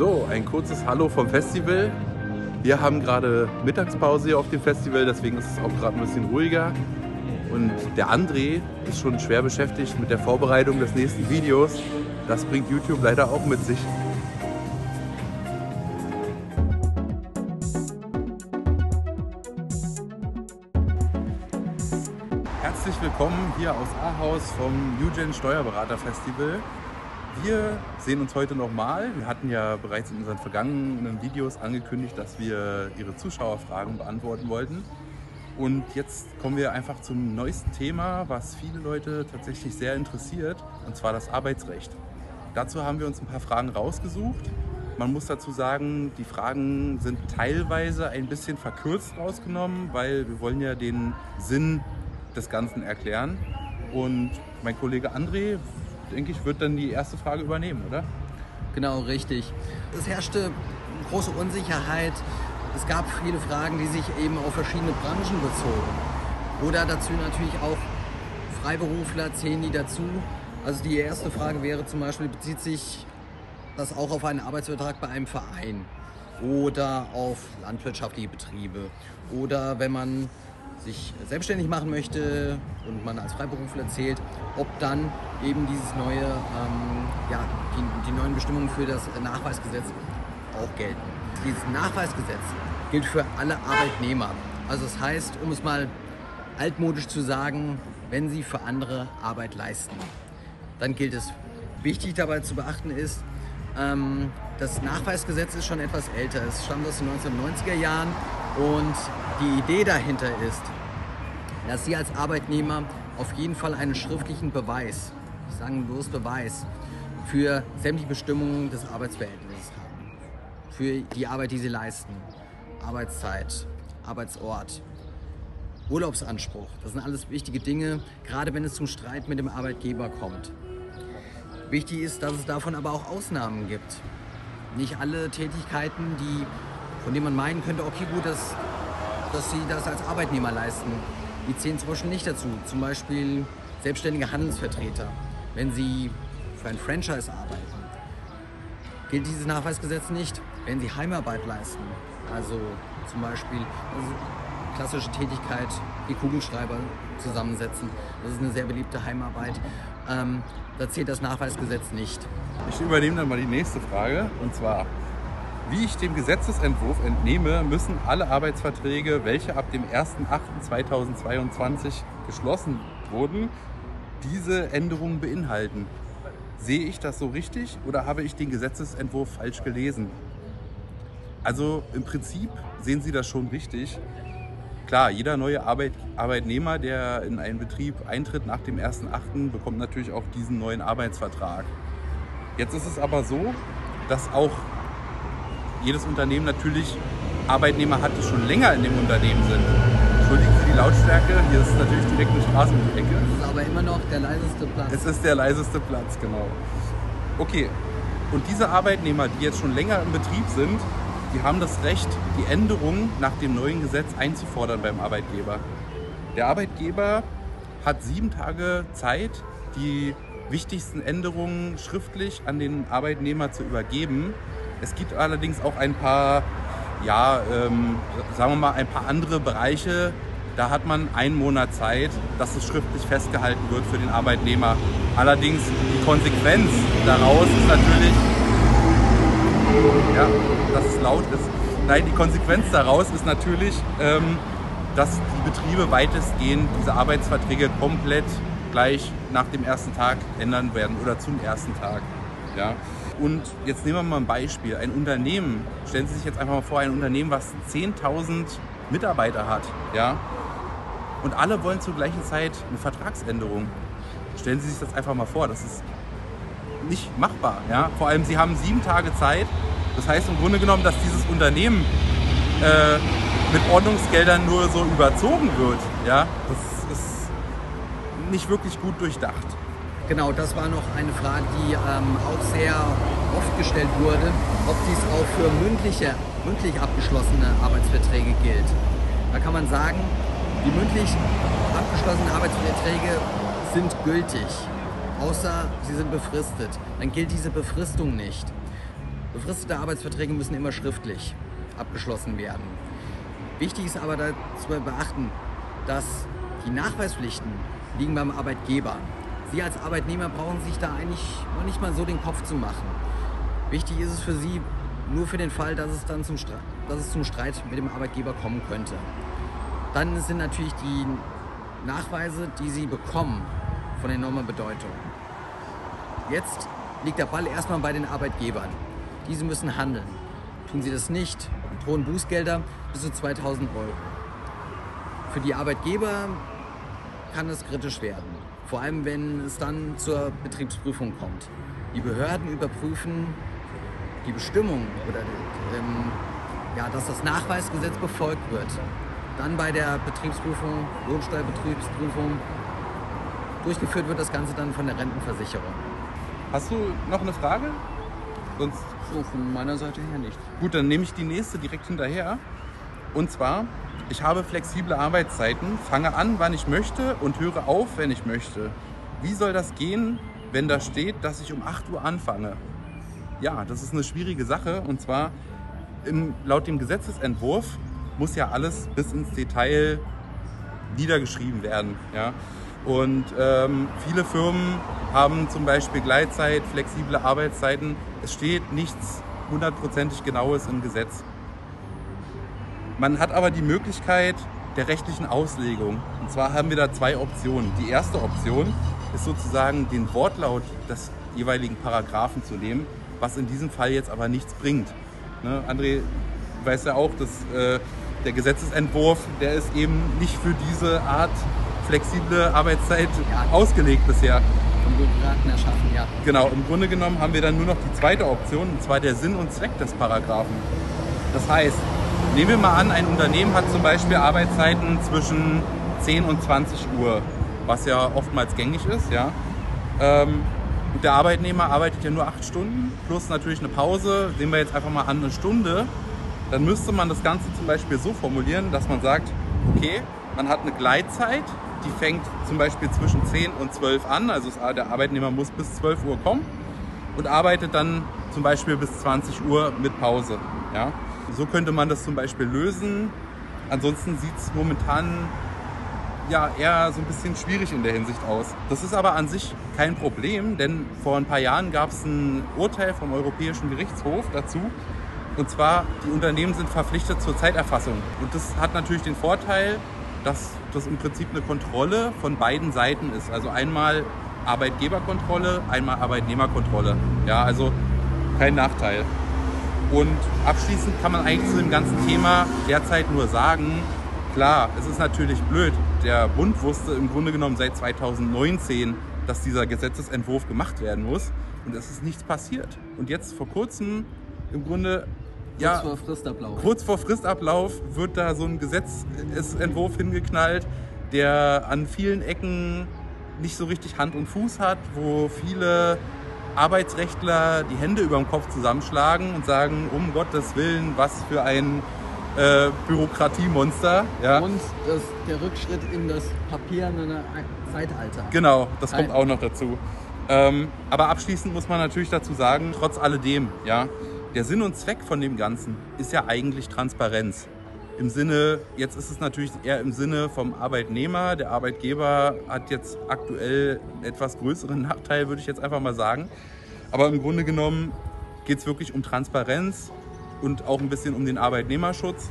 So, ein kurzes Hallo vom Festival. Wir haben gerade Mittagspause hier auf dem Festival, deswegen ist es auch gerade ein bisschen ruhiger. Und der André ist schon schwer beschäftigt mit der Vorbereitung des nächsten Videos. Das bringt YouTube leider auch mit sich. Herzlich willkommen hier aus Ahaus vom Eugen Steuerberater Festival. Wir sehen uns heute nochmal. Wir hatten ja bereits in unseren vergangenen Videos angekündigt, dass wir Ihre Zuschauerfragen beantworten wollten. Und jetzt kommen wir einfach zum neuesten Thema, was viele Leute tatsächlich sehr interessiert, und zwar das Arbeitsrecht. Dazu haben wir uns ein paar Fragen rausgesucht. Man muss dazu sagen, die Fragen sind teilweise ein bisschen verkürzt rausgenommen, weil wir wollen ja den Sinn des Ganzen erklären. Und mein Kollege André, denke ich, wird dann die erste Frage übernehmen, oder? Genau, richtig. Es herrschte große Unsicherheit. Es gab viele Fragen, die sich eben auf verschiedene Branchen bezogen. Oder dazu natürlich auch Freiberufler zählen die dazu. Also die erste Frage wäre zum Beispiel, bezieht sich das auch auf einen Arbeitsvertrag bei einem Verein oder auf landwirtschaftliche Betriebe oder wenn man sich selbstständig machen möchte und man als Freiberufler zählt, ob dann eben dieses neue, ähm, ja, die, die neuen Bestimmungen für das Nachweisgesetz auch gelten. Dieses Nachweisgesetz gilt für alle Arbeitnehmer. Also das heißt, um es mal altmodisch zu sagen, wenn sie für andere Arbeit leisten, dann gilt es. Wichtig dabei zu beachten ist, ähm, das Nachweisgesetz ist schon etwas älter. Es stammt aus den 1990er Jahren und die Idee dahinter ist, dass Sie als Arbeitnehmer auf jeden Fall einen schriftlichen Beweis, ich sage bloß Beweis, für sämtliche Bestimmungen des Arbeitsverhältnisses haben. Für die Arbeit, die Sie leisten. Arbeitszeit, Arbeitsort, Urlaubsanspruch. Das sind alles wichtige Dinge, gerade wenn es zum Streit mit dem Arbeitgeber kommt. Wichtig ist, dass es davon aber auch Ausnahmen gibt. Nicht alle Tätigkeiten, die, von denen man meinen könnte, okay gut, dass, dass sie das als Arbeitnehmer leisten, die zählen zum Beispiel nicht dazu. Zum Beispiel selbstständige Handelsvertreter, wenn sie für ein Franchise arbeiten. Gilt dieses Nachweisgesetz nicht, wenn sie Heimarbeit leisten. Also zum Beispiel also klassische Tätigkeit, die Kugelschreiber zusammensetzen. Das ist eine sehr beliebte Heimarbeit. Ähm, da zählt das Nachweisgesetz nicht. Ich übernehme dann mal die nächste Frage und zwar, wie ich dem Gesetzesentwurf entnehme, müssen alle Arbeitsverträge, welche ab dem 01.08.2022 geschlossen wurden, diese Änderungen beinhalten. Sehe ich das so richtig oder habe ich den Gesetzesentwurf falsch gelesen? Also im Prinzip sehen Sie das schon richtig. Klar, jeder neue Arbeit, Arbeitnehmer, der in einen Betrieb eintritt nach dem 1.8., bekommt natürlich auch diesen neuen Arbeitsvertrag. Jetzt ist es aber so, dass auch jedes Unternehmen natürlich Arbeitnehmer hat, die schon länger in dem Unternehmen sind. Entschuldigen für die Lautstärke, hier ist natürlich direkt eine Straße um die Ecke. Das ist aber immer noch der leiseste Platz. Es ist der leiseste Platz, genau. Okay, und diese Arbeitnehmer, die jetzt schon länger im Betrieb sind, die haben das Recht, die Änderungen nach dem neuen Gesetz einzufordern beim Arbeitgeber. Der Arbeitgeber hat sieben Tage Zeit, die wichtigsten Änderungen schriftlich an den Arbeitnehmer zu übergeben. Es gibt allerdings auch ein paar, ja, ähm, sagen wir mal, ein paar andere Bereiche. Da hat man einen Monat Zeit, dass es schriftlich festgehalten wird für den Arbeitnehmer. Allerdings die Konsequenz daraus ist natürlich, ja, dass es laut ist. Nein, die Konsequenz daraus ist natürlich, ähm, dass die Betriebe weitestgehend diese Arbeitsverträge komplett gleich nach dem ersten Tag ändern werden oder zum ersten Tag. Ja. Und jetzt nehmen wir mal ein Beispiel. Ein Unternehmen, stellen Sie sich jetzt einfach mal vor, ein Unternehmen, was 10.000 Mitarbeiter hat, ja, und alle wollen zur gleichen Zeit eine Vertragsänderung. Stellen Sie sich das einfach mal vor, das ist nicht machbar. Ja? Vor allem, Sie haben sieben Tage Zeit. Das heißt im Grunde genommen, dass dieses Unternehmen äh, mit Ordnungsgeldern nur so überzogen wird. Ja? Das ist nicht wirklich gut durchdacht. Genau, das war noch eine Frage, die ähm, auch sehr oft gestellt wurde, ob dies auch für mündliche, mündlich abgeschlossene Arbeitsverträge gilt. Da kann man sagen, die mündlich abgeschlossenen Arbeitsverträge sind gültig, außer sie sind befristet. Dann gilt diese Befristung nicht. Befristete Arbeitsverträge müssen immer schriftlich abgeschlossen werden. Wichtig ist aber dazu beachten, dass die Nachweispflichten liegen beim Arbeitgeber. Sie als Arbeitnehmer brauchen sich da eigentlich noch nicht mal so den Kopf zu machen. Wichtig ist es für Sie nur für den Fall, dass es dann zum, Streit, dass es zum Streit mit dem Arbeitgeber kommen könnte. Dann sind natürlich die Nachweise, die Sie bekommen, von enormer Bedeutung. Jetzt liegt der Ball erstmal bei den Arbeitgebern. Diese müssen handeln. Tun sie das nicht, drohen Bußgelder bis zu 2000 Euro. Für die Arbeitgeber kann es kritisch werden. Vor allem, wenn es dann zur Betriebsprüfung kommt. Die Behörden überprüfen die Bestimmung oder ähm, ja, dass das Nachweisgesetz befolgt wird. Dann bei der Betriebsprüfung, Lohnsteuerbetriebsprüfung, durchgeführt wird das Ganze dann von der Rentenversicherung. Hast du noch eine Frage? Sonst so, von meiner Seite her nicht. Gut, dann nehme ich die nächste direkt hinterher. Und zwar, ich habe flexible Arbeitszeiten, fange an, wann ich möchte und höre auf, wenn ich möchte. Wie soll das gehen, wenn da steht, dass ich um 8 Uhr anfange? Ja, das ist eine schwierige Sache. Und zwar, im, laut dem Gesetzesentwurf muss ja alles bis ins Detail niedergeschrieben werden. Ja? Und ähm, viele Firmen haben zum Beispiel Gleitzeit, flexible Arbeitszeiten. Es steht nichts hundertprozentig Genaues im Gesetz. Man hat aber die Möglichkeit der rechtlichen Auslegung. Und zwar haben wir da zwei Optionen. Die erste Option ist sozusagen den Wortlaut des jeweiligen Paragraphen zu nehmen, was in diesem Fall jetzt aber nichts bringt. Ne, André weiß ja auch, dass äh, der Gesetzesentwurf, der ist eben nicht für diese Art flexible Arbeitszeit ja. ausgelegt bisher. Vom Bürokraten erschaffen, ja. Genau, im Grunde genommen haben wir dann nur noch die zweite Option, und zwar der Sinn und Zweck des Paragraphen. Das heißt, nehmen wir mal an, ein Unternehmen hat zum Beispiel Arbeitszeiten zwischen 10 und 20 Uhr, was ja oftmals gängig ist, ja. Ähm, der Arbeitnehmer arbeitet ja nur acht Stunden plus natürlich eine Pause. Sehen wir jetzt einfach mal an eine Stunde. Dann müsste man das Ganze zum Beispiel so formulieren, dass man sagt, okay, man hat eine Gleitzeit, die fängt zum Beispiel zwischen 10 und 12 an. Also der Arbeitnehmer muss bis 12 Uhr kommen und arbeitet dann zum Beispiel bis 20 Uhr mit Pause. Ja? So könnte man das zum Beispiel lösen. Ansonsten sieht es momentan ja eher so ein bisschen schwierig in der Hinsicht aus. Das ist aber an sich kein Problem, denn vor ein paar Jahren gab es ein Urteil vom Europäischen Gerichtshof dazu. Und zwar, die Unternehmen sind verpflichtet zur Zeiterfassung. Und das hat natürlich den Vorteil, dass das im Prinzip eine Kontrolle von beiden Seiten ist. Also einmal Arbeitgeberkontrolle, einmal Arbeitnehmerkontrolle. Ja, also kein Nachteil. Und abschließend kann man eigentlich zu dem ganzen Thema derzeit nur sagen, klar, es ist natürlich blöd. Der Bund wusste im Grunde genommen seit 2019, dass dieser Gesetzesentwurf gemacht werden muss. Und es ist nichts passiert. Und jetzt vor kurzem im Grunde ja, kurz vor Fristablauf. Kurz vor Fristablauf wird da so ein Gesetzentwurf hingeknallt, der an vielen Ecken nicht so richtig Hand und Fuß hat, wo viele Arbeitsrechtler die Hände über dem Kopf zusammenschlagen und sagen, um Gottes Willen, was für ein äh, Bürokratiemonster. Ja. Und das, der Rückschritt in das papierende Zeitalter. Genau, das kommt auch noch dazu. Ähm, aber abschließend muss man natürlich dazu sagen, trotz alledem, ja, der Sinn und Zweck von dem Ganzen ist ja eigentlich Transparenz. Im Sinne, jetzt ist es natürlich eher im Sinne vom Arbeitnehmer. Der Arbeitgeber hat jetzt aktuell etwas größeren Nachteil, würde ich jetzt einfach mal sagen. Aber im Grunde genommen geht es wirklich um Transparenz und auch ein bisschen um den Arbeitnehmerschutz.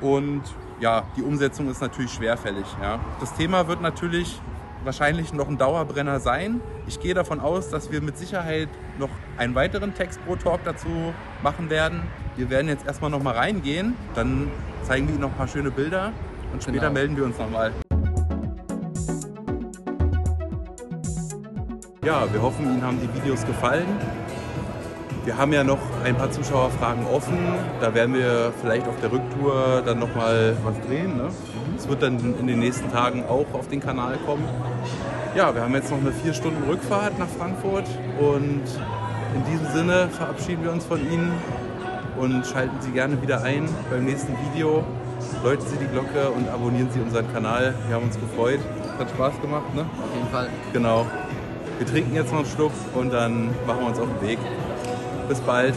Und ja, die Umsetzung ist natürlich schwerfällig. Ja. Das Thema wird natürlich wahrscheinlich noch ein Dauerbrenner sein. Ich gehe davon aus, dass wir mit Sicherheit noch einen weiteren Text pro Talk dazu machen werden. Wir werden jetzt erstmal noch mal reingehen, dann zeigen wir Ihnen noch ein paar schöne Bilder und später genau. melden wir uns nochmal. Ja, wir hoffen, Ihnen haben die Videos gefallen. Wir haben ja noch ein paar Zuschauerfragen offen. Da werden wir vielleicht auf der Rücktour dann nochmal was drehen. Ne? Es wird dann in den nächsten Tagen auch auf den Kanal kommen. Ja, wir haben jetzt noch eine vier Stunden Rückfahrt nach Frankfurt und in diesem Sinne verabschieden wir uns von Ihnen und schalten Sie gerne wieder ein beim nächsten Video. Läuten Sie die Glocke und abonnieren Sie unseren Kanal. Wir haben uns gefreut. Hat Spaß gemacht, ne? Auf jeden Fall. Genau. Wir trinken jetzt noch einen Schluck und dann machen wir uns auf den Weg. Bis bald.